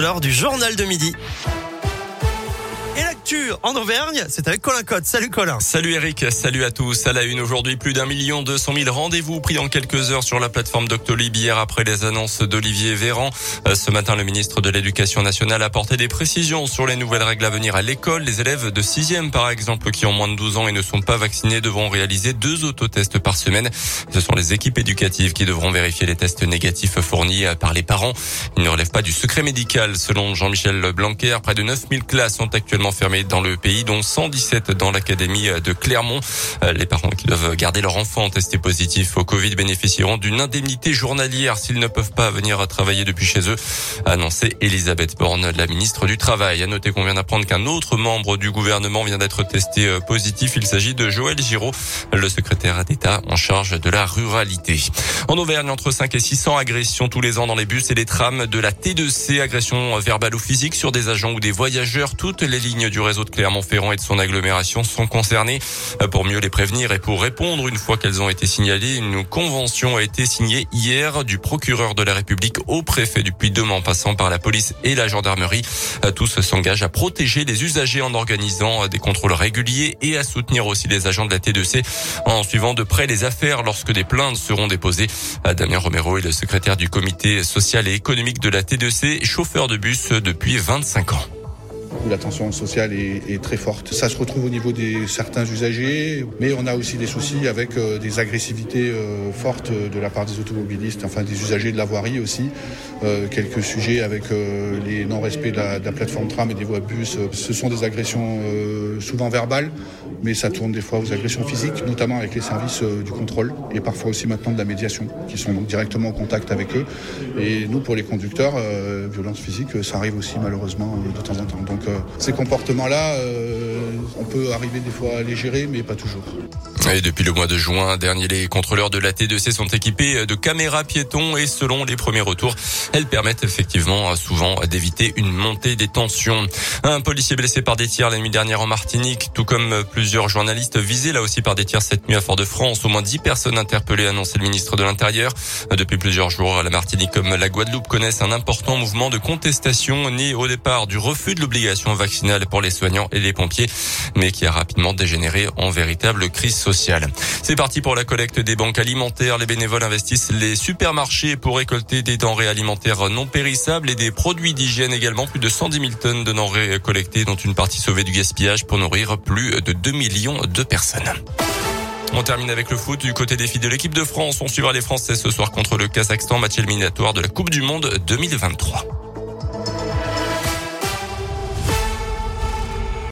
l'heure du journal de midi. En Auvergne, c'est avec Colin Cotte. Salut Colin. Salut Eric, salut à tous. À la une aujourd'hui, plus d'un million deux cent mille rendez-vous pris en quelques heures sur la plateforme Doctolib hier après les annonces d'Olivier Véran. Euh, ce matin, le ministre de l'Éducation nationale a apporté des précisions sur les nouvelles règles à venir à l'école. Les élèves de sixième, par exemple, qui ont moins de 12 ans et ne sont pas vaccinés devront réaliser deux autotests par semaine. Ce sont les équipes éducatives qui devront vérifier les tests négatifs fournis par les parents. Ils ne relèvent pas du secret médical. Selon Jean-Michel Blanquer, près de 9000 classes sont actuellement dans le pays, dont 117 dans l'académie de Clermont. Euh, les parents qui doivent garder leur enfant testé positif au Covid bénéficieront d'une indemnité journalière s'ils ne peuvent pas venir travailler depuis chez eux, a annoncé Elisabeth Borne, la ministre du Travail. À noter qu'on vient d'apprendre qu'un autre membre du gouvernement vient d'être testé euh, positif. Il s'agit de Joël Giraud, le secrétaire d'État en charge de la ruralité. En Auvergne, entre 5 et 600 agressions tous les ans dans les bus et les trams de la T2C, agressions verbales ou physiques sur des agents ou des voyageurs. Toutes les lignes du réseau de Clermont-Ferrand et de son agglomération sont concernées. Pour mieux les prévenir et pour répondre une fois qu'elles ont été signalées, une convention a été signée hier du procureur de la République au préfet du Puy-de-Dôme en passant par la police et la gendarmerie. Tous s'engagent à protéger les usagers en organisant des contrôles réguliers et à soutenir aussi les agents de la T2C en suivant de près les affaires lorsque des plaintes seront déposées. Damien Romero est le secrétaire du comité social et économique de la T2C, chauffeur de bus depuis 25 ans où la tension sociale est, très forte. Ça se retrouve au niveau des certains usagers, mais on a aussi des soucis avec euh, des agressivités euh, fortes de la part des automobilistes, enfin des usagers de la voirie aussi. Euh, quelques sujets avec les non-respects de, la plateforme tram et des voies bus. Ce sont des agressions souvent verbales, mais ça tourne des fois aux agressions physiques, notamment avec les services du contrôle et parfois aussi maintenant de la médiation, qui sont donc directement en contact avec eux. Et nous, pour les conducteurs, violence physique, ça arrive aussi malheureusement de temps en temps. Euh, ces comportements-là, euh, on peut arriver des fois à les gérer, mais pas toujours. Et depuis le mois de juin dernier, les contrôleurs de la T2C sont équipés de caméras piétons et selon les premiers retours, elles permettent effectivement souvent d'éviter une montée des tensions. Un policier blessé par des tirs la nuit dernière en Martinique, tout comme plusieurs journalistes visés là aussi par des tirs cette nuit à Fort-de-France. Au moins 10 personnes interpellées, annoncé le ministre de l'Intérieur. Depuis plusieurs jours, la Martinique comme la Guadeloupe connaissent un important mouvement de contestation né au départ du refus de l'obligation vaccinale pour les soignants et les pompiers, mais qui a rapidement dégénéré en véritable crise C'est parti pour la collecte des banques alimentaires. Les bénévoles investissent les supermarchés pour récolter des denrées alimentaires non périssables et des produits d'hygiène également. Plus de 110 000 tonnes de denrées collectées, dont une partie sauvée du gaspillage pour nourrir plus de 2 millions de personnes. On termine avec le foot. Du côté des filles de l'équipe de France, on suivra les Français ce soir contre le Kazakhstan, match éliminatoire de la Coupe du Monde 2023.